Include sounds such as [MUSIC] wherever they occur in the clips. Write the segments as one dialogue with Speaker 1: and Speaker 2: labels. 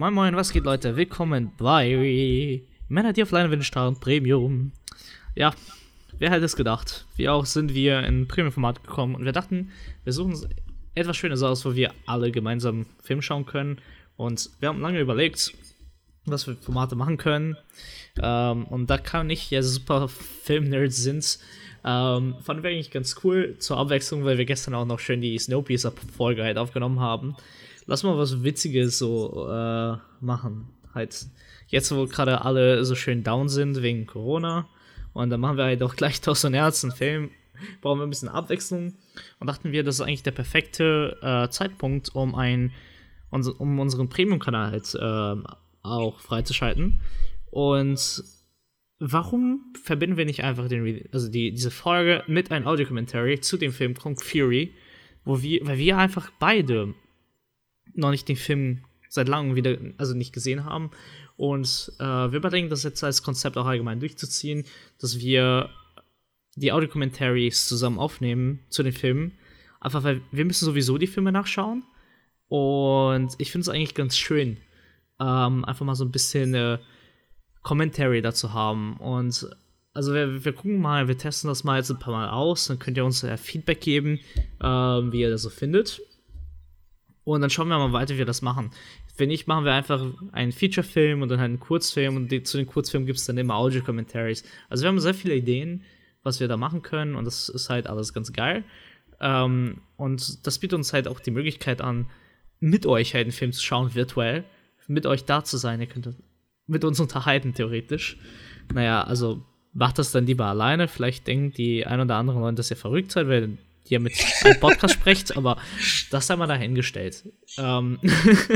Speaker 1: Moin Moin, was geht Leute? Willkommen bei Männer, die auf Leinwände starren, Premium. Ja, wer hätte es gedacht? Wie auch sind wir in Premium-Format gekommen und wir dachten, wir suchen etwas Schönes aus, wo wir alle gemeinsam Film schauen können. Und wir haben lange überlegt, was wir Formate machen können. Ähm, und da kann ich ja super Film-Nerds sind. Ähm, fanden wir eigentlich ganz cool zur Abwechslung, weil wir gestern auch noch schön die Snowpiercer-Folge halt aufgenommen haben. Lass mal was Witziges so äh, machen. Halt, jetzt wo gerade alle so schön down sind wegen Corona. Und dann machen wir halt auch gleich doch so einen Film. Brauchen wir ein bisschen Abwechslung. Und dachten wir, das ist eigentlich der perfekte äh, Zeitpunkt, um ein um unseren Premium-Kanal halt äh, auch freizuschalten. Und warum verbinden wir nicht einfach den, also die, diese Folge mit einem Audio-Commentary zu dem Film Kong Fury, wo wir, weil wir einfach beide noch nicht den Film seit langem wieder, also nicht gesehen haben. Und äh, wir überdenken das jetzt als Konzept auch allgemein durchzuziehen, dass wir die Audio-Commentaries zusammen aufnehmen zu den Filmen. Einfach weil wir müssen sowieso die Filme nachschauen. Und ich finde es eigentlich ganz schön, ähm, einfach mal so ein bisschen äh, Commentary dazu haben. Und also wir, wir gucken mal, wir testen das mal jetzt ein paar Mal aus, dann könnt ihr uns äh, Feedback geben, äh, wie ihr das so findet. Und dann schauen wir mal weiter, wie wir das machen. Wenn nicht, machen wir einfach einen Feature-Film und dann halt einen Kurzfilm und die, zu den Kurzfilmen gibt es dann immer Audio-Commentaries. Also wir haben sehr viele Ideen, was wir da machen können und das ist halt alles ganz geil. Ähm, und das bietet uns halt auch die Möglichkeit an, mit euch halt einen Film zu schauen, virtuell, mit euch da zu sein. Ihr könnt mit uns [LAUGHS] unterhalten, theoretisch. Naja, also macht das dann lieber alleine. Vielleicht denken die ein oder anderen Leute, dass ihr verrückt seid, weil ihr mit einem Podcast sprecht, aber das sei mal dahingestellt. Ähm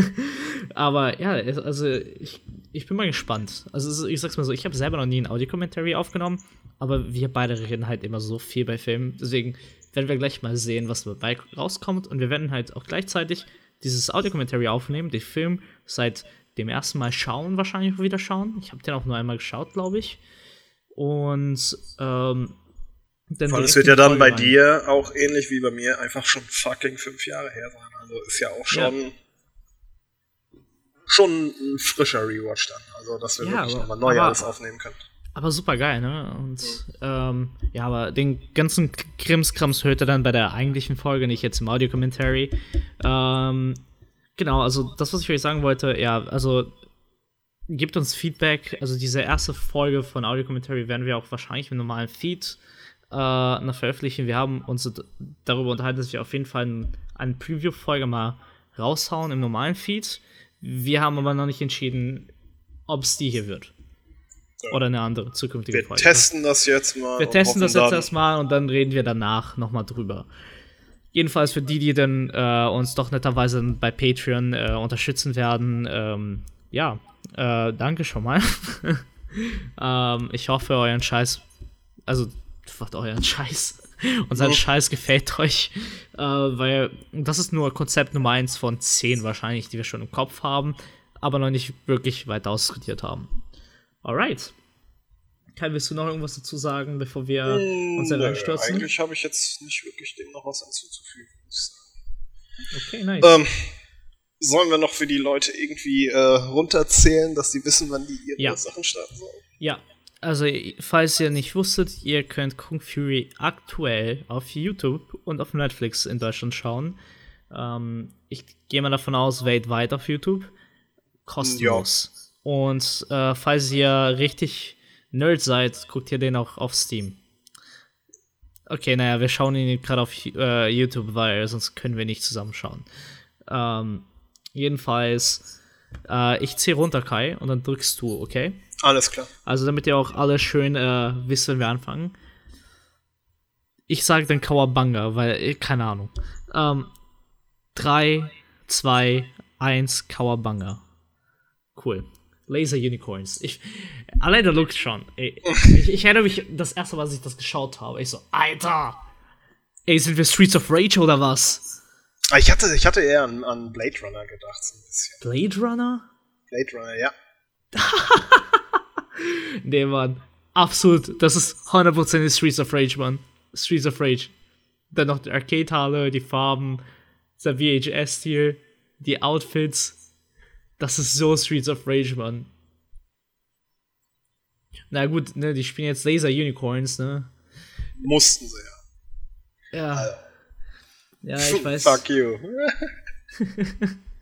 Speaker 1: [LAUGHS] aber ja, also ich, ich bin mal gespannt. Also ich sag's mal so, ich habe selber noch nie ein Audio-Commentary aufgenommen, aber wir beide reden halt immer so viel bei Filmen. Deswegen werden wir gleich mal sehen, was dabei rauskommt. Und wir werden halt auch gleichzeitig dieses Audio-Commentary aufnehmen, den Film seit dem ersten Mal schauen, wahrscheinlich wieder schauen. Ich habe den auch nur einmal geschaut, glaube ich. Und ähm,
Speaker 2: dann Weil es wird ja dann bei rein. dir auch ähnlich wie bei mir einfach schon fucking fünf Jahre her sein. Also ist ja auch schon ja. schon ein frischer Rewatch dann. Also dass wir ja, wirklich nochmal neu alles aufnehmen können.
Speaker 1: Aber super geil, ne? Und mhm. ähm, ja, aber den ganzen Krimskrams hört er dann bei der eigentlichen Folge, nicht jetzt im Audio-Commentary. Ähm, genau, also das, was ich euch sagen wollte, ja, also gebt uns Feedback. Also diese erste Folge von Audio-Commentary werden wir auch wahrscheinlich im normalen Feed äh, noch veröffentlichen. Wir haben uns darüber unterhalten, dass wir auf jeden Fall eine ein Preview-Folge mal raushauen im normalen Feed. Wir haben aber noch nicht entschieden, ob es die hier wird. Oder eine andere zukünftige
Speaker 2: wir Folge. Wir testen das jetzt mal.
Speaker 1: Wir testen das jetzt erstmal und dann reden wir danach nochmal drüber. Jedenfalls für die, die dann äh, uns doch netterweise bei Patreon äh, unterstützen werden, ähm, ja, äh, danke schon mal. [LAUGHS] ähm, ich hoffe, euren Scheiß, also macht euren Scheiß. [LAUGHS] Und sein Scheiß gefällt euch, äh, weil das ist nur Konzept Nummer 1 von 10 wahrscheinlich, die wir schon im Kopf haben, aber noch nicht wirklich weit ausdiskutiert haben. Alright. Kai, willst du noch irgendwas dazu sagen, bevor wir mm, uns da reinstürzen?
Speaker 2: Eigentlich habe ich jetzt nicht wirklich dem noch was anzuzufügen,
Speaker 1: Okay, nice.
Speaker 2: Ähm, sollen wir noch für die Leute irgendwie äh, runterzählen, dass die wissen, wann die ihre ja. Sachen starten sollen?
Speaker 1: Ja, also falls ihr nicht wusstet, ihr könnt Kung Fury aktuell auf YouTube und auf Netflix in Deutschland schauen. Ähm, ich gehe mal davon aus, weltweit auf YouTube. Kostenlos. Ja. Und äh, falls ihr richtig Nerd seid, guckt ihr den auch auf Steam. Okay, naja, wir schauen ihn gerade auf äh, YouTube, weil sonst können wir nicht zusammenschauen. Ähm, jedenfalls, äh, ich zähle runter, Kai, und dann drückst du, okay?
Speaker 2: Alles klar.
Speaker 1: Also, damit ihr auch alle schön äh, wisst, wenn wir anfangen. Ich sage dann Kawabanga, weil, äh, keine Ahnung. Ähm, 3, 2, 1, Kawabanga. Cool. Laser Unicorns. Ich, allein der Look schon. Ey, ich, ich, erinnere mich, das erste Mal, als ich das geschaut habe, ich so, Alter! Ey, sind wir Streets of Rage oder was?
Speaker 2: Ah, ich hatte, ich hatte eher an, an Blade Runner gedacht, so ein bisschen.
Speaker 1: Blade Runner?
Speaker 2: Blade Runner, ja. [LAUGHS]
Speaker 1: nee, Mann. Absolut. Das ist 100% Streets of Rage, Mann. Streets of Rage. Dann noch die Arcade-Halle, die Farben, der VHS hier, die Outfits Das ist so Streets of Rage, Mann. Na gut, ne, die spielen jetzt Laser Unicorns, ne?
Speaker 2: Mussten sie
Speaker 1: ja. Ja. Also. Ja, ich weiß.
Speaker 2: Fuck you.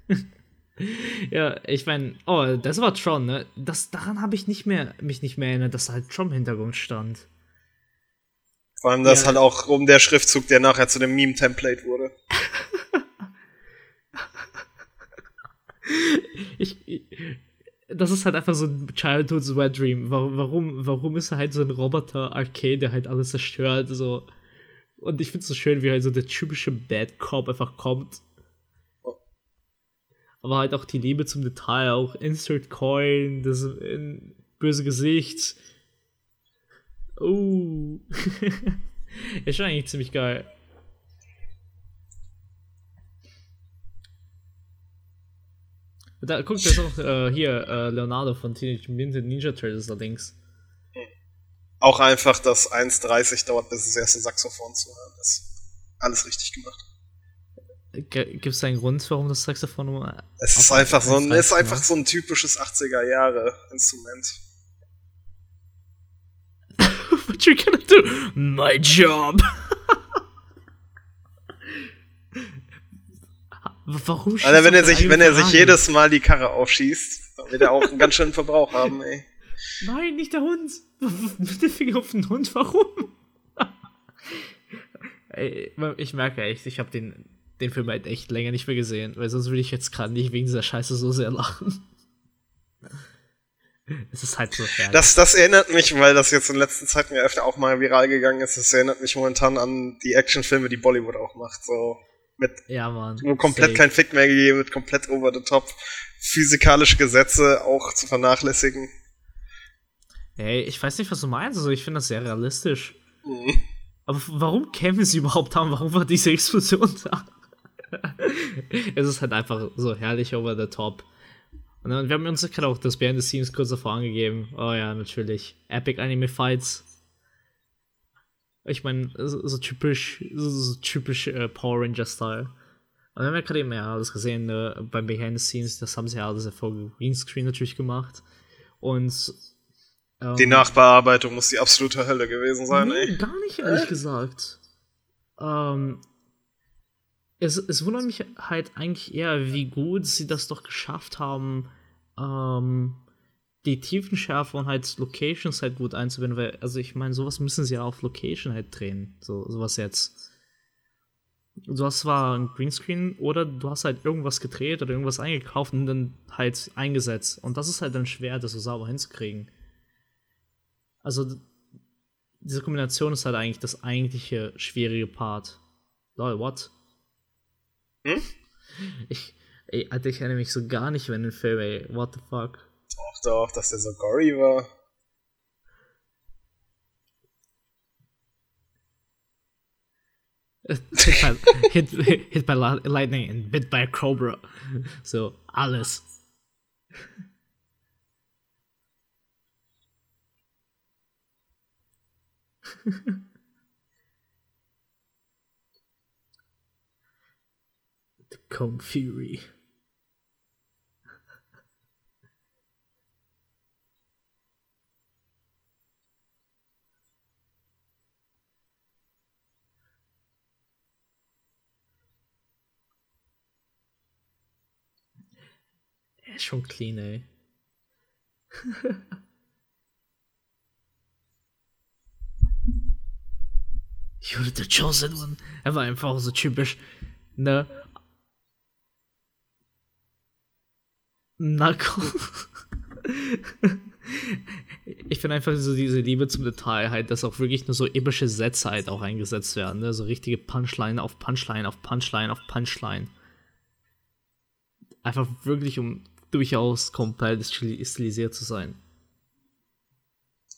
Speaker 2: [LAUGHS] [LAUGHS]
Speaker 1: ja, ich meine, oh, das war Tron, ne? Das, daran habe ich nicht mehr, mich nicht mehr erinnert, dass da halt Tron im Hintergrund stand.
Speaker 2: Vor allem das ja. halt auch um der Schriftzug, der nachher zu dem Meme-Template wurde. [LAUGHS]
Speaker 1: ich, das ist halt einfach so ein Childhood's Wet Dream. Warum, warum, warum ist er halt so ein Roboter-Arcade, der halt alles zerstört, so. Und ich find's so schön, wie halt so der typische Bad Cop einfach kommt. Aber halt auch die Liebe zum Detail, auch Insert Coin, das böse Gesicht. Oh. [LAUGHS] ist schon eigentlich ziemlich geil. Da guckt jetzt auch äh, hier äh, Leonardo von Teenage Mutant Ninja Turtles da links.
Speaker 2: Auch einfach, dass 1,30 dauert, bis das erste Saxophon zu hören ist. Alles richtig gemacht.
Speaker 1: Gibt es einen Grund, warum das Saxophon nur.
Speaker 2: Es ist einfach, so ein, ist einfach so ein typisches 80er Jahre Instrument. [LAUGHS]
Speaker 1: What you gonna do? My job! Warum
Speaker 2: Alter, wenn er sich, wenn er sich jedes Mal die Karre aufschießt, dann wird er auch einen ganz schönen Verbrauch haben, ey.
Speaker 1: Nein, nicht der Hund. Mit dem Finger auf den Hund, warum? [LAUGHS] ich merke echt, ich habe den, den Film halt echt länger nicht mehr gesehen, weil sonst würde ich jetzt gerade nicht wegen dieser Scheiße so sehr lachen. [LAUGHS] Es ist halt so herrlich.
Speaker 2: Das, das erinnert mich, weil das jetzt in letzter Zeit mir öfter auch mal viral gegangen ist, das erinnert mich momentan an die Actionfilme, die Bollywood auch macht. So mit
Speaker 1: ja, Mann,
Speaker 2: wo komplett safe. kein Fick mehr gegeben wird, komplett over the top. Physikalische Gesetze auch zu vernachlässigen.
Speaker 1: Hey, ich weiß nicht, was du meinst. Also, ich finde das sehr realistisch. Mhm. Aber warum kämen sie überhaupt haben? Warum war diese Explosion da? Es ist halt einfach so herrlich over the top. Und dann, wir haben uns gerade auch das Behind the Scenes kurz davor angegeben. Oh ja, natürlich. Epic Anime Fights. Ich meine, so, so, typisch, so, so typisch äh, Power Ranger-Style. Und wir haben ja gerade eben ja alles gesehen ne, beim Behind the Scenes, das haben sie ja alles Erfolg Greenscreen natürlich gemacht. Und
Speaker 2: ähm, die Nachbearbeitung muss die absolute Hölle gewesen sein, nee, ey.
Speaker 1: Gar nicht, ehrlich äh? gesagt. Ähm, es, es wundert mich halt eigentlich eher, wie gut sie das doch geschafft haben, ähm, die Tiefenschärfe und halt Locations halt gut einzubinden, weil, also ich meine, sowas müssen sie ja auf Location halt drehen, so sowas jetzt. Du hast zwar ein Greenscreen oder du hast halt irgendwas gedreht oder irgendwas eingekauft und dann halt eingesetzt. Und das ist halt dann schwer, das so sauber hinzukriegen. Also, diese Kombination ist halt eigentlich das eigentliche schwierige Part. Lol, what? Hm? Ich, ey, Alter, ich erinnere mich so gar nicht mehr an den Film, ey. What the fuck?
Speaker 2: Doch, doch, dass der so gory war. [LAUGHS]
Speaker 1: hit, by, hit, hit by lightning and bit by a cobra. So, alles. [LAUGHS] Cone Fury. Er ist schon clean, ey. [LAUGHS] You're the chosen one. Er war einfach so typisch, ne? Nako. ich finde einfach so diese Liebe zum Detail halt, dass auch wirklich nur so epische Sätze halt auch eingesetzt werden, ne? So richtige Punchline auf Punchline auf Punchline auf Punchline. Einfach wirklich, um durchaus komplett stilisiert zu sein.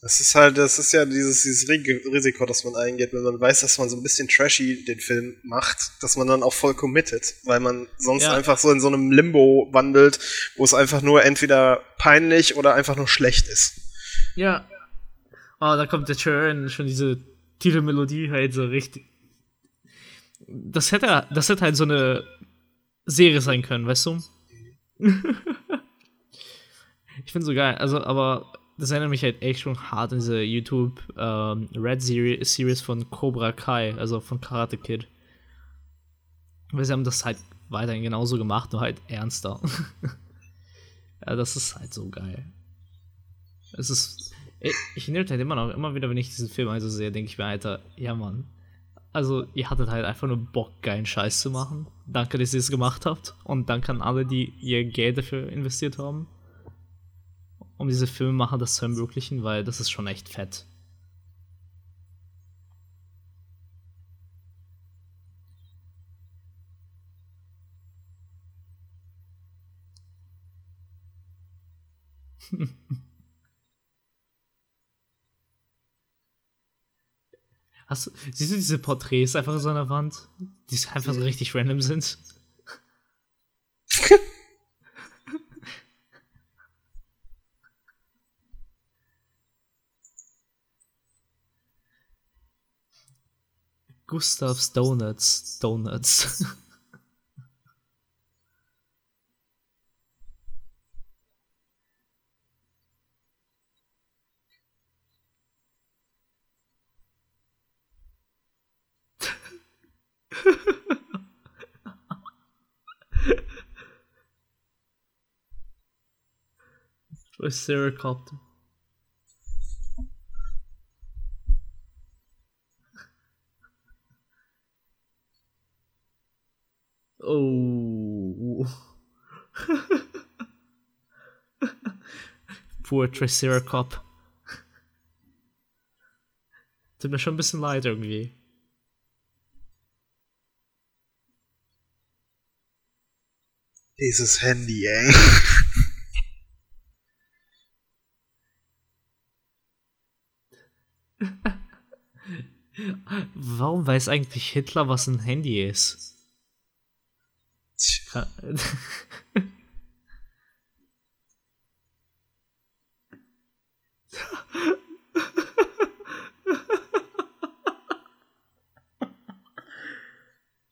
Speaker 2: Das ist halt, das ist ja dieses, dieses Risiko, das man eingeht, wenn man weiß, dass man so ein bisschen trashy den Film macht, dass man dann auch voll committet, weil man sonst ja. einfach so in so einem Limbo wandelt, wo es einfach nur entweder peinlich oder einfach nur schlecht ist.
Speaker 1: Ja. Oh, da kommt der Churn, schon diese Titelmelodie halt so richtig. Das hätte, das hätte halt so eine Serie sein können, weißt du? [LAUGHS] finde so geil. Also, aber das erinnert mich halt echt schon hart an diese YouTube ähm, Red Series, von Cobra Kai, also von Karate Kid. Weil sie haben das halt weiterhin genauso gemacht, nur halt ernster. [LAUGHS] ja, das ist halt so geil. Es ist. Ich, ich nehme halt immer noch, immer wieder, wenn ich diesen Film also sehe, denke ich mir, Alter, ja Mann. Also, ihr hattet halt einfach nur Bock, geilen Scheiß zu machen. Danke, dass ihr es gemacht habt. Und danke an alle, die ihr Geld dafür investiert haben um diese Filmemacher das zu ermöglichen, weil das ist schon echt fett. [LAUGHS] Hast du, siehst du diese Porträts einfach so an der Wand, die einfach so richtig random sind? Gustav's Donuts. Donuts. [LAUGHS] Triceracopter. Oh. [LAUGHS] Poor Triceracop. Tut mir schon ein bisschen leid irgendwie.
Speaker 2: Dieses Handy, ey.
Speaker 1: Warum weiß eigentlich Hitler, was ein Handy ist?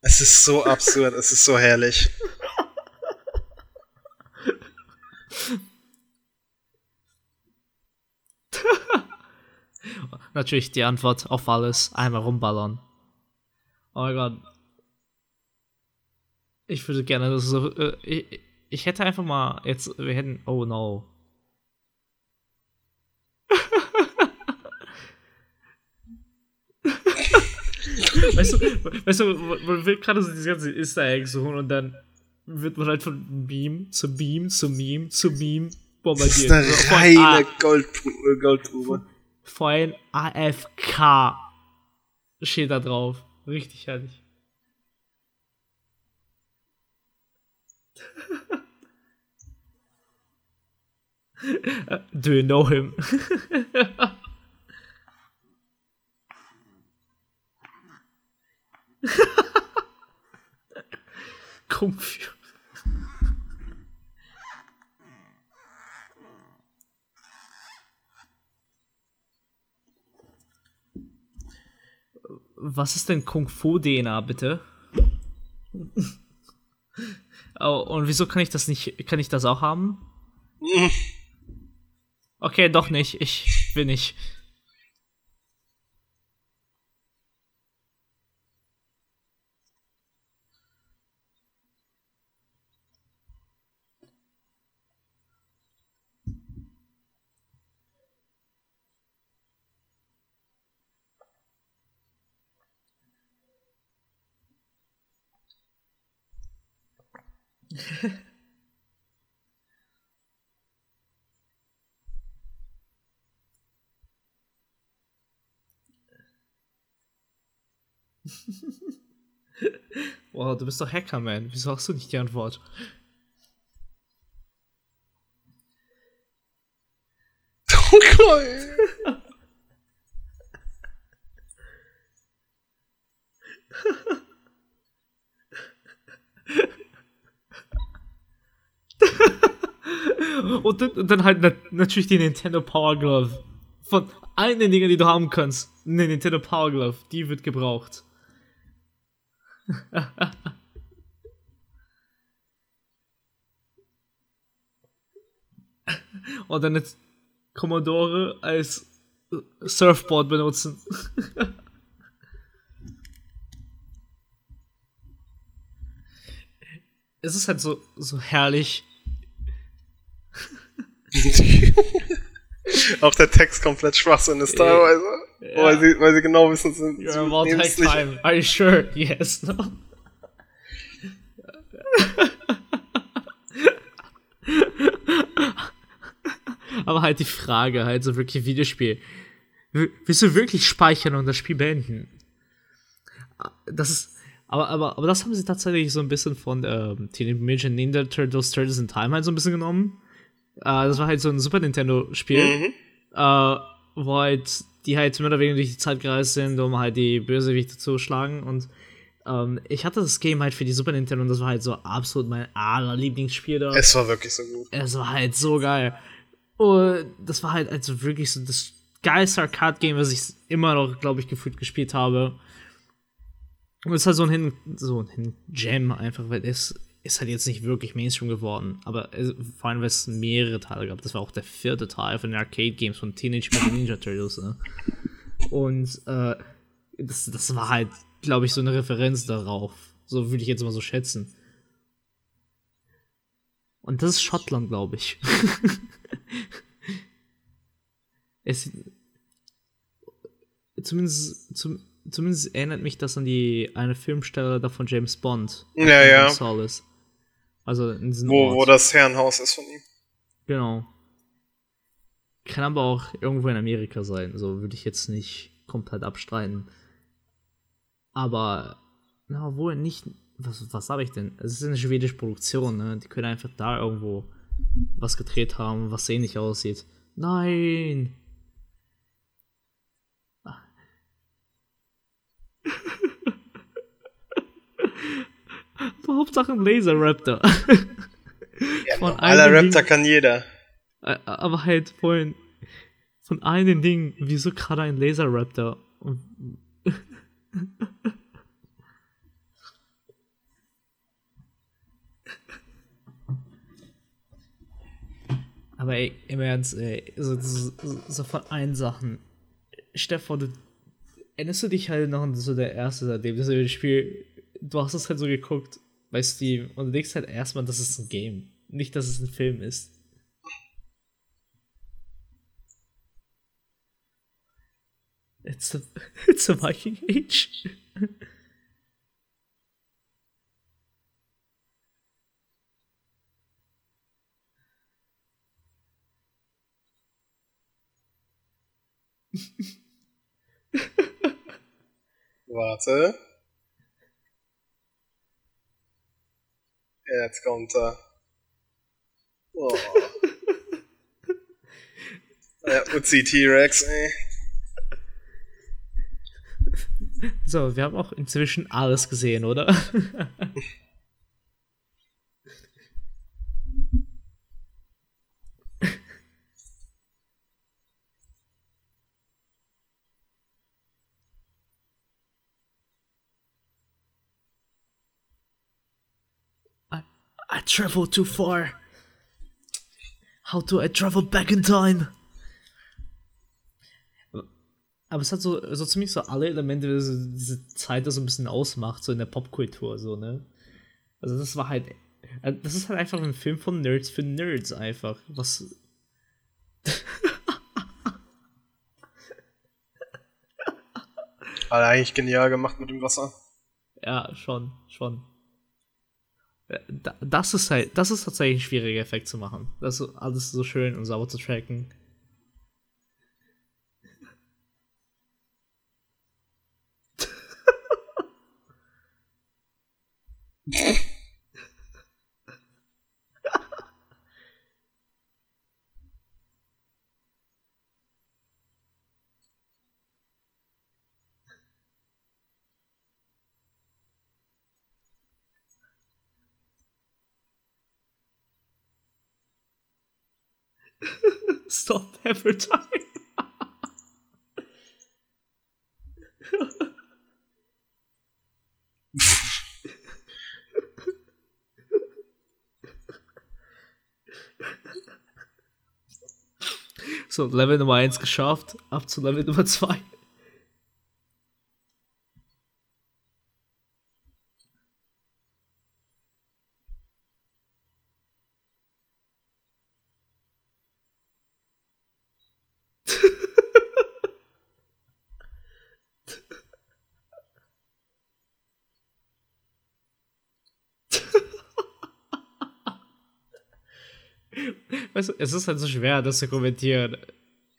Speaker 2: Es ist so absurd, es ist so herrlich.
Speaker 1: Natürlich die Antwort auf alles, einmal rumballern. Oh mein Gott, ich würde gerne das so. Äh, ich, ich, hätte einfach mal jetzt. Wir hätten. Oh no. [LAUGHS] weißt du, weißt du, man will gerade so diese ganze Easter Eggs suchen und dann wird man halt von Beam zu Beam zu Meme zu Meme
Speaker 2: bombardiert. Das ist eine reine Goldgrube. Goldgrube.
Speaker 1: Vor allem AFK steht da drauf. Richtig herrlich. Do you know him? Confused. Was ist denn Kung Fu DNA, bitte? Oh, und wieso kann ich das nicht, kann ich das auch haben? Okay, doch nicht. Ich will nicht. [LAUGHS] wow, du bist doch Hacker, man. Wieso hast du nicht die Antwort?
Speaker 2: Oh
Speaker 1: und, dann, und dann halt natürlich die Nintendo Power Glove. Von allen den Dingen, die du haben kannst. Ne, Nintendo Power Glove, die wird gebraucht. [LAUGHS] und dann jetzt Commodore als Surfboard benutzen. [LAUGHS] es ist halt so, so herrlich. [LAUGHS]
Speaker 2: Auch der Text komplett Schwachsinn ist teilweise. Ja. Weil, sie, weil sie genau wissen, sind.
Speaker 1: You're about to take time. Are you sure? Yes. No. Aber halt die Frage, halt so wirklich Videospiel. Willst du wirklich speichern und das Spiel beenden? Das ist. Aber, aber, aber das haben sie tatsächlich so ein bisschen von ähm, Teenage Mutant Ninja Turtles Turtles in Time halt so ein bisschen genommen. Äh, das war halt so ein Super Nintendo-Spiel, mhm. äh, wo halt die halt mehr oder weniger durch die Zeit gereist sind, um halt die Bösewichte zu schlagen. Und ähm, ich hatte das Game halt für die Super Nintendo und das war halt so absolut mein aller Lieblingsspiel da.
Speaker 2: Es war wirklich so gut.
Speaker 1: Es war halt so geil. Und das war halt also wirklich so das geilste Arcade-Game, was ich immer noch, glaube ich, gefühlt gespielt habe. Und es ist halt so ein, Hin so ein Jam einfach, weil es ist halt jetzt nicht wirklich Mainstream geworden. Aber es, vor allem, weil es mehrere Teile gab. Das war auch der vierte Teil von den Arcade-Games von Teenage Mutant [LAUGHS] Ninja Turtles. Ne? Und äh, das, das war halt, glaube ich, so eine Referenz darauf. So würde ich jetzt mal so schätzen. Und das ist Schottland, glaube ich. [LAUGHS] es, zumindest, zum, zumindest erinnert mich das an die eine Filmstelle da von James Bond.
Speaker 2: Ja, ja.
Speaker 1: Solace. Also in
Speaker 2: wo, wo das Herrenhaus ist von ihm.
Speaker 1: Genau. Kann aber auch irgendwo in Amerika sein, so würde ich jetzt nicht komplett abstreiten. Aber, na, wohl nicht. Was, was habe ich denn? Es ist eine schwedische Produktion, ne? Die können einfach da irgendwo was gedreht haben, was ähnlich aussieht. Nein! Hauptsache ein Laser Raptor. [LAUGHS]
Speaker 2: Ja, von aller Raptor Ding, kann jeder.
Speaker 1: Aber halt vorhin von einem Ding, wieso gerade ein Laser Raptor? [LAUGHS] Aber ey, im Ernst, ey, so, so, so von allen Sachen. Stefan, du erinnerst du dich halt noch an so der erste, seitdem das Spiel, du hast es halt so geguckt bei Steam und du denkst halt erstmal, dass es ein Game, nicht, dass es ein Film ist. It's a, [LAUGHS] it's a Viking Age.
Speaker 2: Warte. Jetzt kommt er. Oh. [LAUGHS] ja, Uzi T-Rex, ey.
Speaker 1: So, wir haben auch inzwischen alles gesehen, oder? [LAUGHS] travel too far. How do I travel back in time? Aber es hat so, so ziemlich so alle Elemente, die diese Zeit so ein bisschen ausmacht, so in der Popkultur, so, ne? Also das war halt, äh, das ist halt einfach ein Film von Nerds für Nerds einfach, was...
Speaker 2: War eigentlich genial gemacht mit dem Wasser.
Speaker 1: Ja, schon, schon das ist halt, das ist tatsächlich ein schwieriger Effekt zu machen. Das ist alles so schön und sauber zu tracken. [LAUGHS] [LAUGHS] Stop time. [LAUGHS] So, Level Nummer 1 geschafft, ab zu Level Nummer 2. du, es ist halt so schwer, das zu kommentieren.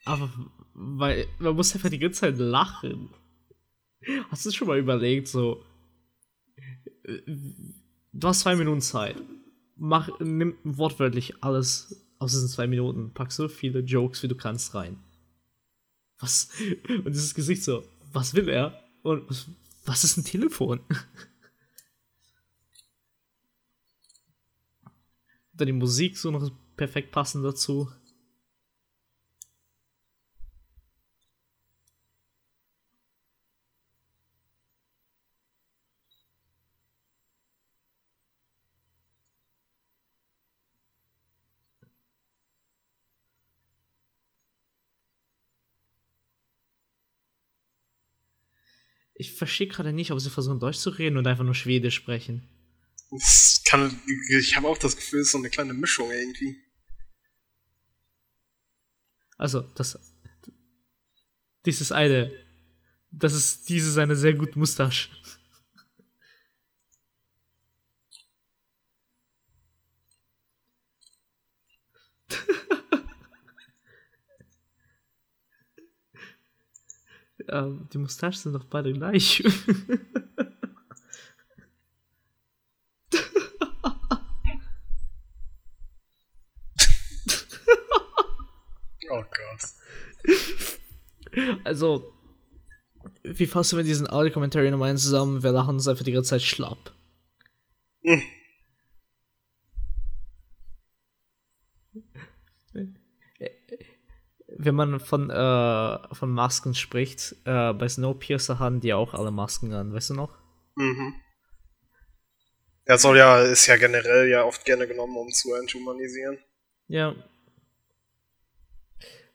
Speaker 1: Aber weil man muss einfach die ganze Zeit lachen. Hast du schon mal überlegt, so. Du hast zwei Minuten Zeit. Mach, nimm wortwörtlich alles aus diesen zwei Minuten. Pack so viele Jokes, wie du kannst, rein. Was? Und dieses Gesicht so, was will er? Und was ist ein Telefon? [LAUGHS] Dann die Musik so noch perfekt passen dazu. Ich verstehe gerade nicht, ob sie versuchen Deutsch zu reden oder einfach nur Schwedisch sprechen.
Speaker 2: Kann, ich habe auch das Gefühl, es ist so eine kleine Mischung irgendwie.
Speaker 1: Also, das. Dieses eine. Das ist dieses eine sehr gute Mustache. [LAUGHS] die Mustachen sind doch beide gleich. [LAUGHS] [LAUGHS] Also, wie fassen wir diesen Audio-Kommentar nochmal zusammen? Wir lachen uns einfach die ganze Zeit schlapp. Hm. [LAUGHS] Wenn man von, äh, von Masken spricht, äh, bei Snowpiercer haben die auch alle Masken an, weißt du noch? Mhm.
Speaker 2: Er soll ja, ist ja generell ja oft gerne genommen, um zu enthumanisieren.
Speaker 1: Ja.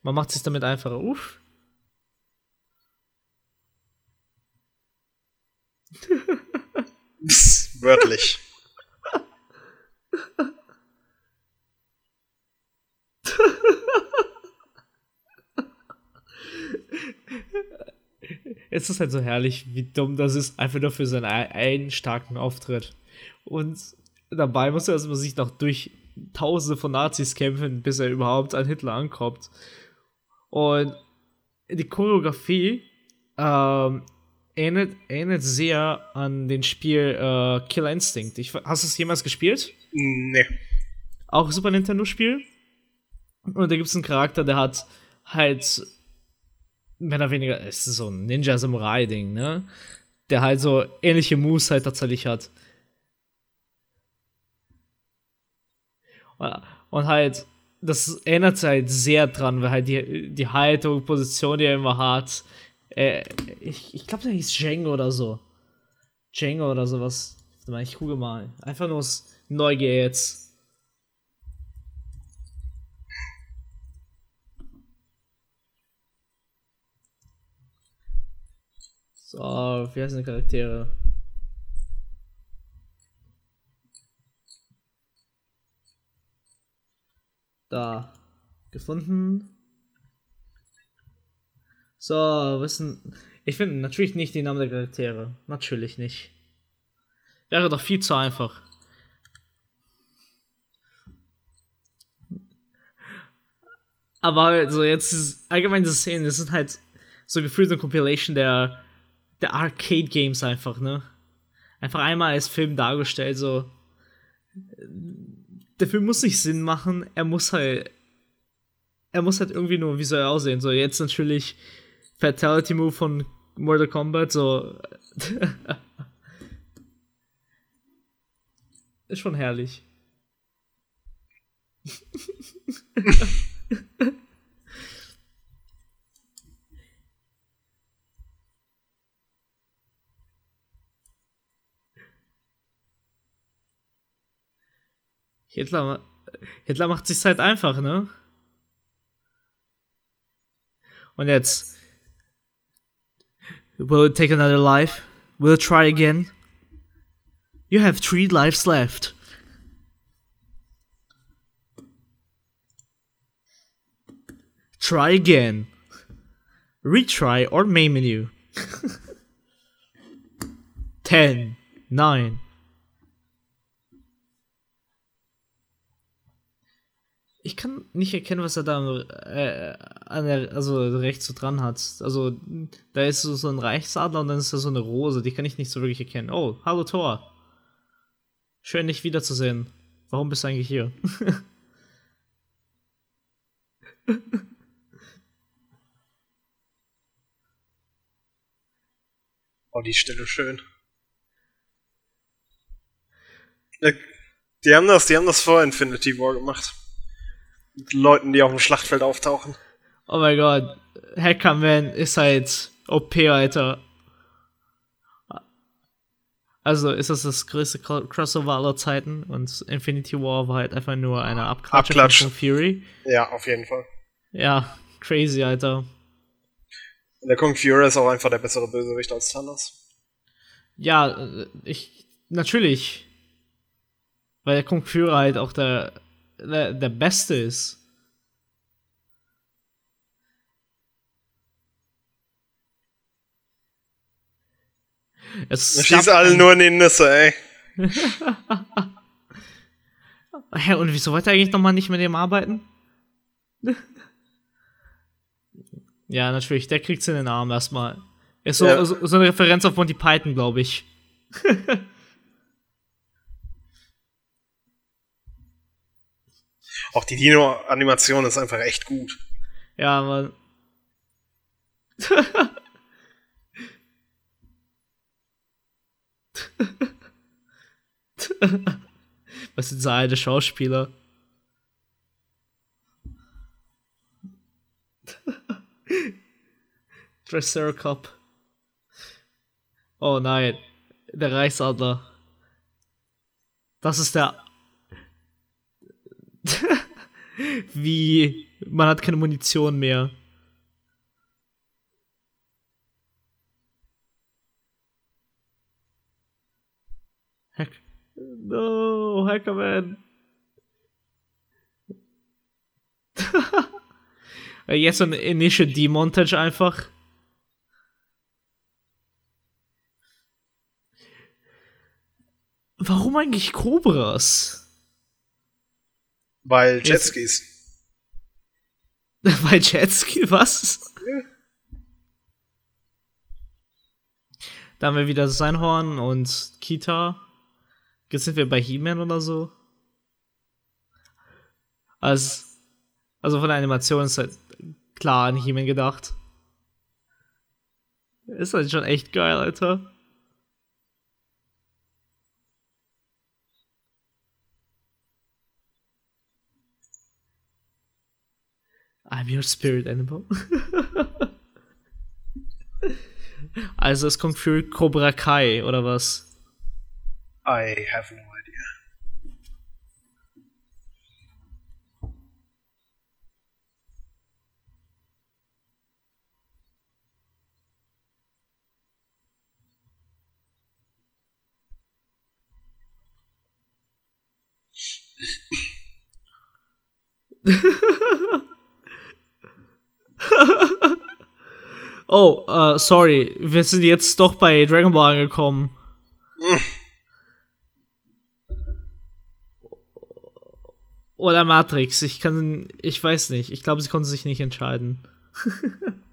Speaker 1: Man macht sich damit einfacher. Uff. [LAUGHS]
Speaker 2: Wörtlich.
Speaker 1: es ist halt so herrlich, wie dumm das ist, einfach nur für seinen einen starken Auftritt. Und dabei muss er also sich noch durch Tausende von Nazis kämpfen, bis er überhaupt an Hitler ankommt. Und die Choreografie ähm, erinnert, erinnert sehr an den Spiel äh, Killer Instinct. Ich, hast du es jemals gespielt?
Speaker 2: Nee.
Speaker 1: Auch Super Nintendo-Spiel. Und da gibt es einen Charakter, der hat halt mehr oder weniger, es ist so ein Ninja-Samurai-Ding, ne? Der halt so ähnliche Moves halt tatsächlich hat. Und halt, das erinnert halt sehr dran, weil halt die, die Haltung, Position, die er immer hat, äh, ich ich glaube, der hieß Django oder so. Django oder sowas. Warte mal, ich gucke mal. Einfach nur aus Neugier jetzt. So, wie heißen die Charaktere? Da. Gefunden. So, wissen. Ich finde natürlich nicht die Namen der Charaktere. Natürlich nicht. Wäre doch viel zu einfach. Aber also jetzt allgemein diese Szenen, das sind halt so gefühlt eine Compilation der, der Arcade Games einfach, ne? Einfach einmal als Film dargestellt, so. Der Film muss nicht Sinn machen, er muss halt. Er muss halt irgendwie nur visuell aussehen. So, jetzt natürlich Fatality Move von Mortal Kombat, so. [LAUGHS] ist schon herrlich. [LAUGHS] Hitler, Hitler macht sich halt einfach, ne? Und jetzt. Will it take another life? Will it try again? You have three lives left. Try again. Retry or main menu. 10, 9. Ich kann nicht erkennen, was er da äh, an der, also rechts so dran hat. Also, da ist so, ein Reichsadler und dann ist da so eine Rose, die kann ich nicht so wirklich erkennen. Oh, hallo Thor. Schön, dich wiederzusehen. Warum bist du eigentlich hier? [LAUGHS]
Speaker 2: oh, die Stelle schön. Die haben das, die haben das vor Infinity War gemacht. Leuten, die auf dem Schlachtfeld auftauchen.
Speaker 1: Oh mein Gott, Hackerman ist halt OP, Alter. Also ist das das größte Crossover aller Zeiten und Infinity War war halt einfach nur eine Abklatsch,
Speaker 2: Abklatsch.
Speaker 1: von Fury.
Speaker 2: Ja, auf jeden Fall.
Speaker 1: Ja, crazy, Alter.
Speaker 2: Und der Kung Fury ist auch einfach der bessere Bösewicht als Thanos.
Speaker 1: Ja, ich natürlich. Weil der Kung Fury halt auch der, der, der Beste ist. Es
Speaker 2: Schieß alle nur in die Nüsse, ey. [LAUGHS]
Speaker 1: Hä, und wieso wollte er eigentlich nochmal nicht mit dem arbeiten? [LAUGHS] ja, natürlich, der kriegt's in den Arm erstmal. Ist so,
Speaker 2: Ja.
Speaker 1: so, so eine Referenz auf Monty Python, glaube ich. [LAUGHS]
Speaker 2: Auch die Dino-Animation ist einfach echt gut.
Speaker 1: Ja, aber. [LAUGHS] Was sind so alte Schauspieler? Triceracop. Oh nein, der Reichsadler. Das ist der. Wie? Man hat keine Munition mehr. Hack. No, Hackerman. [LAUGHS] Jetzt so ein Initial Demontage einfach. Warum eigentlich Cobras?
Speaker 2: Weil Jetskis. [LAUGHS]
Speaker 1: Bei Jetski, was? Da haben wir wieder Seinhorn und Kita. Jetzt sind wir bei He-Man oder so. Also, also von der Animation ist halt klar an He-Man gedacht. Ist halt schon echt geil, Alter. I'm your spirit animal. also es kommt für Cobra Kai oder was?
Speaker 2: I have no idea. [LAUGHS] [LAUGHS]
Speaker 1: Oh, äh, sorry, wir sind jetzt doch bei Dragon Ball angekommen. [LAUGHS] Oder Matrix, ich kann, ich weiß nicht. Ich glaube, sie konnten sich nicht entscheiden. [LAUGHS]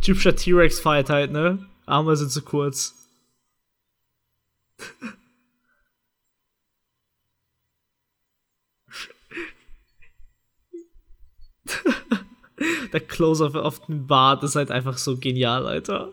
Speaker 1: Typischer T-Rex-Fight halt, ne? Arme sind zu kurz. [LAUGHS] Der Close-Up auf den Bart ist halt einfach so genial, Alter.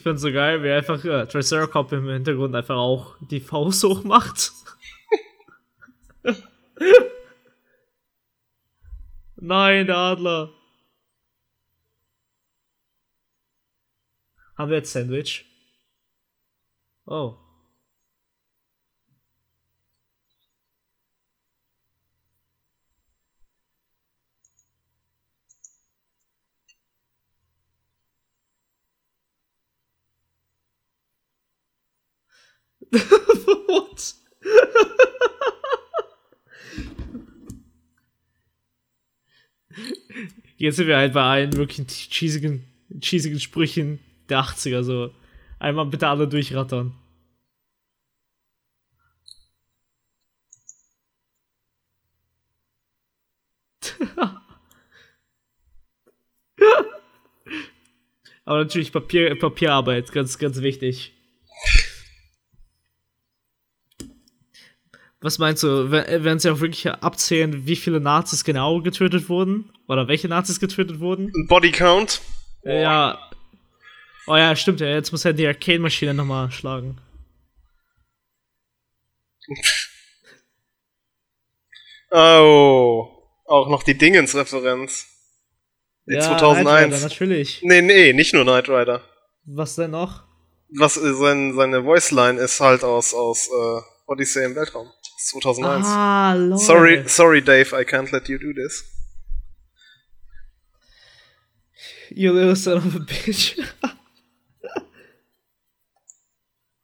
Speaker 1: Ich find's so geil, wie einfach äh, Triceracop im Hintergrund einfach auch die Faust hoch macht. [LAUGHS] Nein, der Adler. Haben wir jetzt Sandwich? Oh. What? Jetzt sind wir halt bei allen wirklich cheesigen, cheesigen Sprüchen der 80er so. Einmal bitte alle durchrattern. [LAUGHS] Aber natürlich Papier, Papierarbeit, ganz, ganz wichtig. Was meinst du, werden sie auch wirklich abzählen, wie viele Nazis genau getötet wurden? Oder welche Nazis getötet wurden?
Speaker 2: Body Count?
Speaker 1: Ja. Oh ja, stimmt ja. Jetzt muss er die Arcade-Maschine nochmal schlagen. [LAUGHS]
Speaker 2: oh. Auch noch die Dingens-Referenz.
Speaker 1: Die ja, 2001. Knight Rider, natürlich.
Speaker 2: Nee, nee, nicht nur Knight Rider.
Speaker 1: Was denn noch?
Speaker 2: Was äh, sein, seine Voiceline ist halt aus, aus uh, Odyssey im Weltraum. 2001.
Speaker 1: Ah, lol.
Speaker 2: Sorry, sorry, Dave, I can't let you do this.
Speaker 1: You little son of a bitch. [LAUGHS]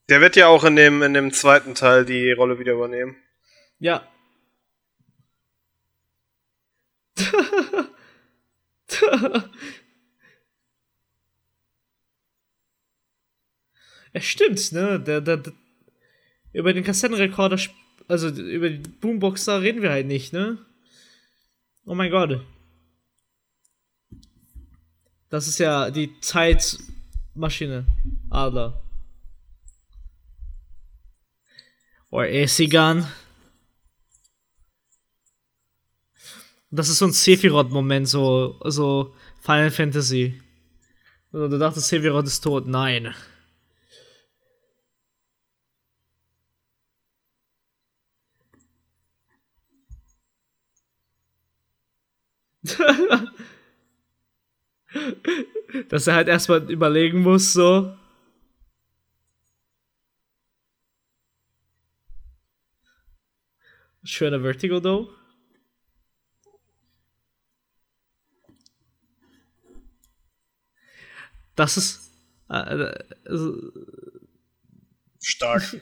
Speaker 2: Der wird ja auch in dem, in dem zweiten Teil die Rolle wieder übernehmen.
Speaker 1: Ja. [LAUGHS] Es stimmt, ne? Der, der, der, über den Kassettenrekorder also über die Boombox da reden wir halt nicht, ne? Oh mein Gott. Das ist ja die Zeitmaschine. Adler. Or AC Gun. Das ist so ein Sephiroth-Moment, so, so Final Fantasy. Also, du dachtest, Sephiroth ist tot. Nein. [LAUGHS] Dass er halt erstmal überlegen muss, so. Schöner Vertigo, though. Das ist. Äh, äh,
Speaker 2: Stark. [LAUGHS]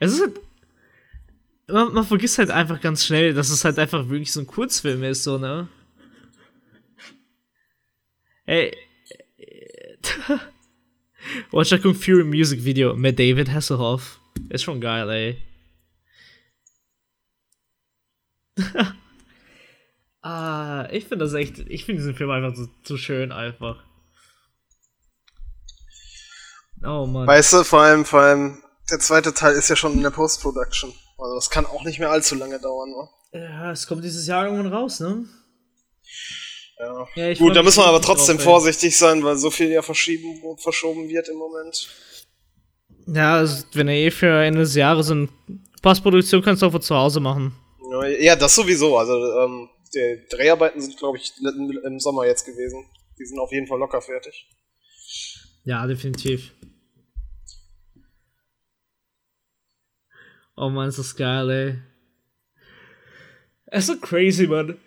Speaker 1: es ist halt. Man, man, vergisst halt einfach ganz schnell, dass es halt einfach wirklich so ein Kurzfilm ist, so, ne? Ey. [LAUGHS] Watch a Kung Fury Music Video mit David Hasselhoff. Ist schon geil, ey. [LAUGHS] ah, ich finde das echt. Ich finde diesen Film einfach so, so schön, einfach.
Speaker 2: Oh Mann. Weißt du, vor allem, vor allem, der zweite Teil ist ja schon in der Post-Production. Also, das kann auch nicht mehr allzu lange dauern, ne?
Speaker 1: Ja, es kommt dieses Jahr irgendwann raus, ne?
Speaker 2: Ja. ja Gut, da müssen wir aber trotzdem drauf, vorsichtig sein, weil so viel ja verschieben, verschoben wird im Moment.
Speaker 1: Ja, also, wenn er eh für Ende des Jahres in Postproduktion kannst du auch von zu Hause machen.
Speaker 2: Ja, das sowieso. Also, ähm, die Dreharbeiten sind, glaube ich, im Sommer jetzt gewesen. Die sind auf jeden Fall locker fertig.
Speaker 1: Ja, definitiv. Oh man, ist das geil, ey. Es ist so crazy, man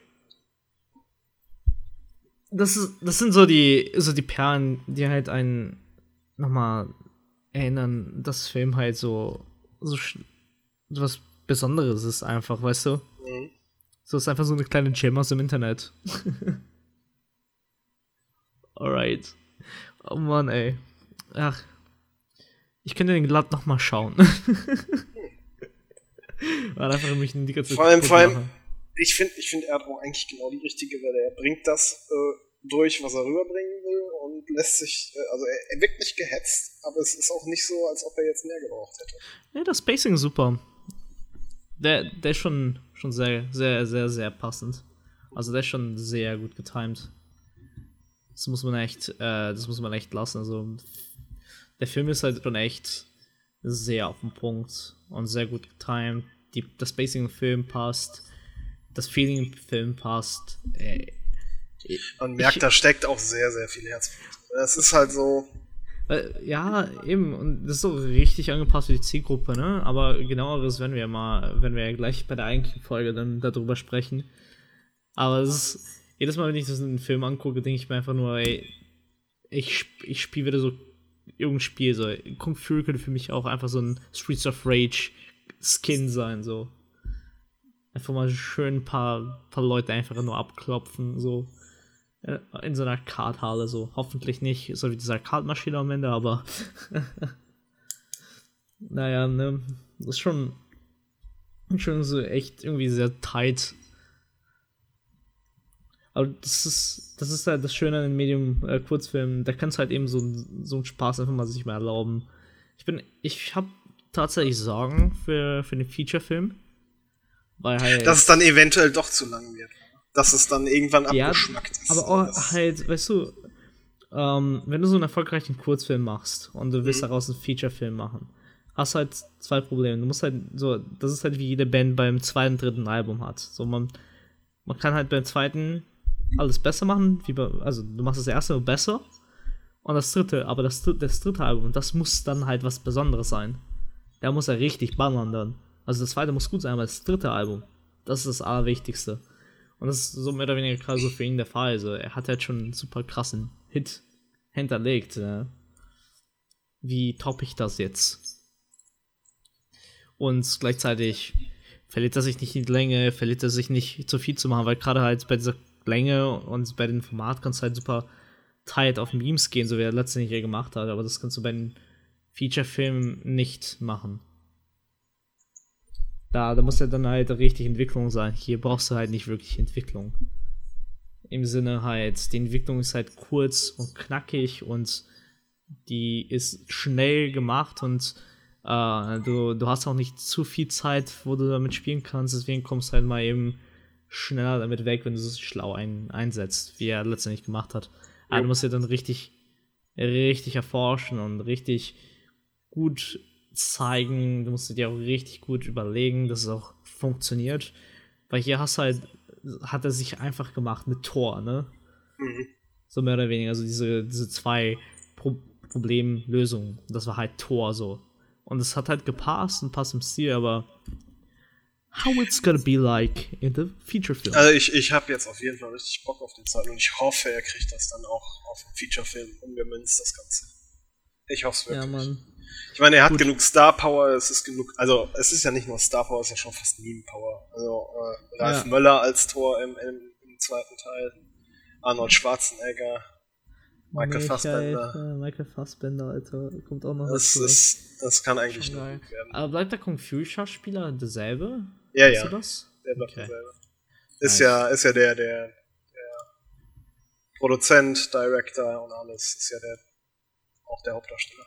Speaker 1: das, ist, das sind so die, so die Perlen, die halt einen nochmal erinnern, dass Film halt so, so, was Besonderes ist, einfach, weißt du? Mhm. So ist einfach so eine kleine Gem aus dem Internet. [LAUGHS] Alright. Oh Mann, ey. Ach. Ich könnte den glatt nochmal schauen. [LAUGHS] War einfach mich die ganze
Speaker 2: Vor allem, vor allem, ich finde, ich find, er hat auch eigentlich genau die richtige Welle. Er bringt das äh, durch, was er rüberbringen will und lässt sich, äh, also er, er wirkt nicht gehetzt, aber es ist auch nicht so, als ob er jetzt mehr gebraucht hätte.
Speaker 1: Ja, das Spacing ist super. Der, der ist schon, schon sehr, sehr, sehr, sehr passend. Also der ist schon sehr gut getimed. Das muss man echt, äh, das muss man echt lassen. Also der Film ist halt schon echt sehr auf den Punkt und sehr gut getimed. Die, das Spacing im Film passt, das Feeling im Film passt. Äh,
Speaker 2: man merkt, ich, da steckt auch sehr, sehr viel Herz. Es ist halt so.
Speaker 1: Ja, eben, und das ist so richtig angepasst für die Zielgruppe, ne? Aber genaueres werden wir mal, wenn wir ja gleich bei der eigentlichen Folge dann darüber sprechen. Aber es ist, jedes Mal, wenn ich das in einen Film angucke, denke ich mir einfach nur, ey, ich, ich spiele wieder so irgendein Spiel, so. Kung Fury könnte für mich auch einfach so ein Streets of Rage Skin sein, so. Einfach mal schön ein paar, paar Leute einfach nur abklopfen, so. Äh, in so einer Karthalle, so. Hoffentlich nicht so wie dieser Kartmaschine am Ende, aber. [LAUGHS] naja, ne. Das ist schon. Schon so echt irgendwie sehr tight. Aber das ist, das ist halt das Schöne an den Medium äh, Kurzfilmen. Da kannst du halt eben so, so einen Spaß einfach mal sich mal erlauben. Ich bin, ich habe tatsächlich Sorgen für, für den Feature-Film.
Speaker 2: Weil halt. Dass es dann eventuell doch zu lang wird dass es dann irgendwann abgeschmackt
Speaker 1: ja, ist. Aber auch halt, weißt du, ähm, wenn du so einen erfolgreichen Kurzfilm machst und du willst mhm. daraus einen Feature-Film machen, hast du halt zwei Probleme. Du musst halt so, das ist halt wie jede Band beim zweiten, dritten Album hat. So, man, man kann halt beim zweiten alles besser machen, wie bei, also du machst das erste besser und das dritte, aber das, das dritte Album, das muss dann halt was Besonderes sein. Der muss ja richtig ballern dann. Also das zweite muss gut sein, aber das dritte Album, das ist das Allerwichtigste. Und das ist so mehr oder weniger gerade so für ihn der Fall. Also er hat halt schon einen super krassen Hit hinterlegt. Ja. Wie toppe ich das jetzt? Und gleichzeitig verliert er sich nicht in die Länge, verliert er sich nicht zu viel zu machen, weil gerade halt bei dieser Länge und bei dem Format kannst du halt super tight auf Memes gehen, so wie er letztendlich ja gemacht hat, aber das kannst du bei den Feature-Filmen nicht machen. Da, da muss ja dann halt richtig Entwicklung sein. Hier brauchst du halt nicht wirklich Entwicklung. Im Sinne halt, die Entwicklung ist halt kurz und knackig und die ist schnell gemacht und äh, du, du hast auch nicht zu viel Zeit, wo du damit spielen kannst, deswegen kommst du halt mal eben schneller damit weg, wenn du es schlau ein, einsetzt, wie er letztendlich gemacht hat. Aber du musst ja dann richtig, richtig erforschen und richtig gut zeigen, du musst dir auch richtig gut überlegen, dass es auch funktioniert. Weil hier hast halt, hat er sich einfach gemacht mit Tor, ne? Mhm. So mehr oder weniger, also diese, diese zwei Pro Problemlösungen. Das war halt Tor so. Und es hat halt gepasst und passt im Stil, aber how it's gonna be like in the feature film.
Speaker 2: Also ich, ich habe jetzt auf jeden Fall richtig Bock auf den zweiten und ich hoffe, er kriegt das dann auch auf den Feature Film umgemünzt, das Ganze. Ich hoffe es wirklich. Ja, Mann. Ich meine, er hat Gut. genug Star Power, es ist genug, also es ist ja nicht nur Star Power, es ist ja schon fast Meme Power. Also äh, Ralf ja. Möller als Tor im, im, im, zweiten Teil, Arnold Schwarzenegger,
Speaker 1: Michael, Michael Fassbender. Äh, Michael Fassbender, Alter, kommt auch noch
Speaker 2: das. Ist, das kann eigentlich nur
Speaker 1: werden. Aber bleibt der Kung Fu Schauspieler derselbe?
Speaker 2: Ja, weißt ja. Du das? Der bleibt okay. derselbe. Ist nice. ja, ist ja der, der, der Produzent, Director und alles, ist ja der auch der Hauptdarsteller.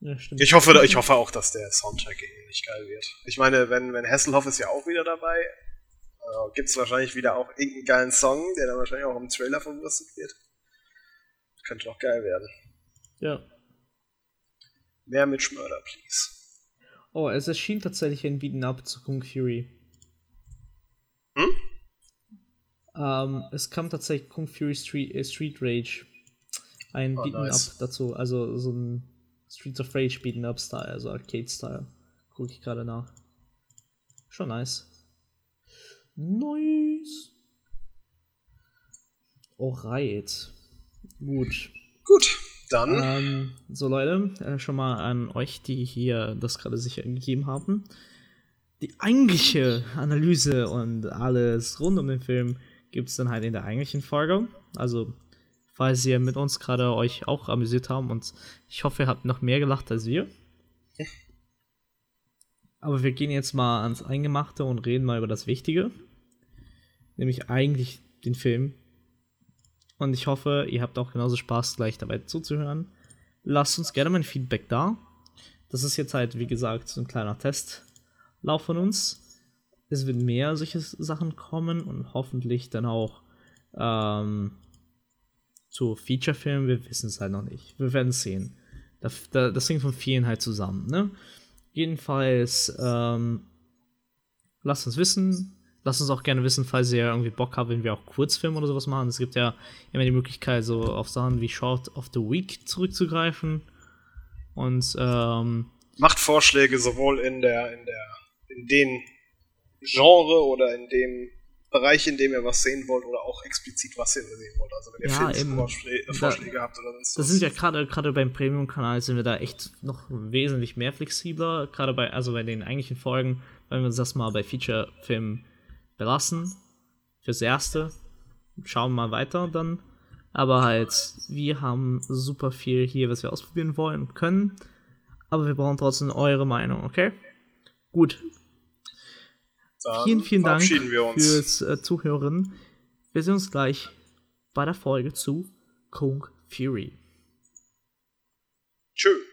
Speaker 2: Ja, ich hoffe, ich hoffe auch, dass der Soundtrack ähnlich geil wird. Ich meine, wenn, wenn Hasselhoff ist ja auch wieder dabei, äh, gibt es wahrscheinlich wieder auch irgendeinen geilen Song, der dann wahrscheinlich auch im Trailer verwurstet wird. Könnte doch geil werden.
Speaker 1: Ja.
Speaker 2: Mehr mit Schmörder, please.
Speaker 1: Oh, es erschien tatsächlich ein Beaten Up zu Kung Fury. Hm? Ähm, es kam tatsächlich Kung Fury Street, äh, Street Rage. Ein oh, nice. Dazu, also so ein Streets of Rage Beaten Up Style, also Arcade Style. Gucke ich gerade nach. Schon nice. Nice. Alright. Gut.
Speaker 2: Gut, dann.
Speaker 1: Ähm, so, Leute, äh, schon mal an euch, die hier das gerade sicher gegeben haben. Die eigentliche Analyse und alles rund um den Film gibt es dann halt in der eigentlichen Folge. Also falls ihr mit uns gerade euch auch amüsiert haben und ich hoffe, ihr habt noch mehr gelacht als wir. Aber wir gehen jetzt mal ans Eingemachte und reden mal über das Wichtige, nämlich eigentlich den Film. Und ich hoffe, ihr habt auch genauso Spaß, gleich dabei zuzuhören. Lasst uns gerne mal ein Feedback da. Das ist jetzt halt, wie gesagt, so ein kleiner Testlauf von uns. Es wird mehr solche Sachen kommen und hoffentlich dann auch ähm, zu Feature-Filmen, wir wissen es halt noch nicht. Wir werden es sehen. Das, das hängt von vielen halt zusammen, ne? Jedenfalls, ähm, lasst uns wissen. Lasst uns auch gerne wissen, falls ihr irgendwie Bock habt, wenn wir auch Kurzfilme oder sowas machen. Es gibt ja immer die Möglichkeit, so auf Sachen wie Short of the Week zurückzugreifen. Und ähm,
Speaker 2: macht Vorschläge sowohl in der, in der, in den Genre oder in dem Bereich, in dem ihr was sehen wollt oder auch explizit was ihr sehen wollt. Also wenn ihr ja, Filmvorschläge
Speaker 1: Vorschläge habt oder sonst was. Das sind ja gerade gerade beim Premium-Kanal sind wir da echt noch wesentlich mehr flexibler. Gerade bei, also bei den eigentlichen Folgen, wenn wir uns das mal bei Feature-Filmen belassen. Fürs Erste. Schauen wir mal weiter dann. Aber halt, wir haben super viel hier, was wir ausprobieren wollen und können. Aber wir brauchen trotzdem eure Meinung, okay? Gut, dann vielen, vielen Dank fürs äh, Zuhören. Wir sehen uns gleich bei der Folge zu Kung Fury.
Speaker 2: Tschüss.